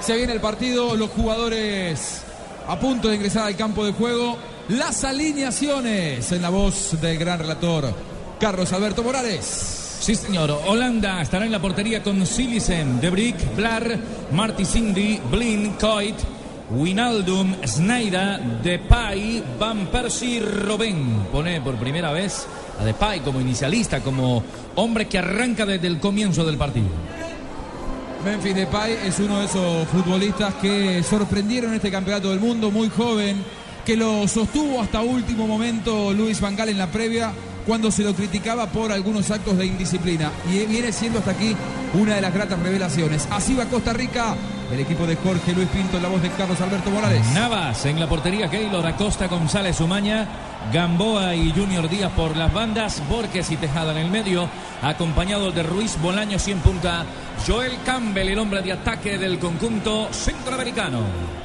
Se viene el partido, los jugadores a punto de ingresar al campo de juego. Las alineaciones en la voz del gran relator Carlos Alberto Morales. Sí, señor. Holanda estará en la portería con Silisen, De Brick, Blar, Cindy, Blin, Coit, Winaldum, Snyder, Depay, Van Persie, Robben. Pone por primera vez a Depay como inicialista, como hombre que arranca desde el comienzo del partido. Memphis Depay es uno de esos futbolistas que sorprendieron este campeonato del mundo, muy joven, que lo sostuvo hasta último momento Luis Van Gaal en la previa cuando se lo criticaba por algunos actos de indisciplina. Y viene siendo hasta aquí una de las gratas revelaciones. Así va Costa Rica, el equipo de Jorge Luis Pinto en la voz de Carlos Alberto Morales. Navas en la portería, Keylor Acosta, González Umaña, Gamboa y Junior Díaz por las bandas, Borges y Tejada en el medio, acompañado de Ruiz Bolaños y en punta, Joel Campbell, el hombre de ataque del conjunto centroamericano.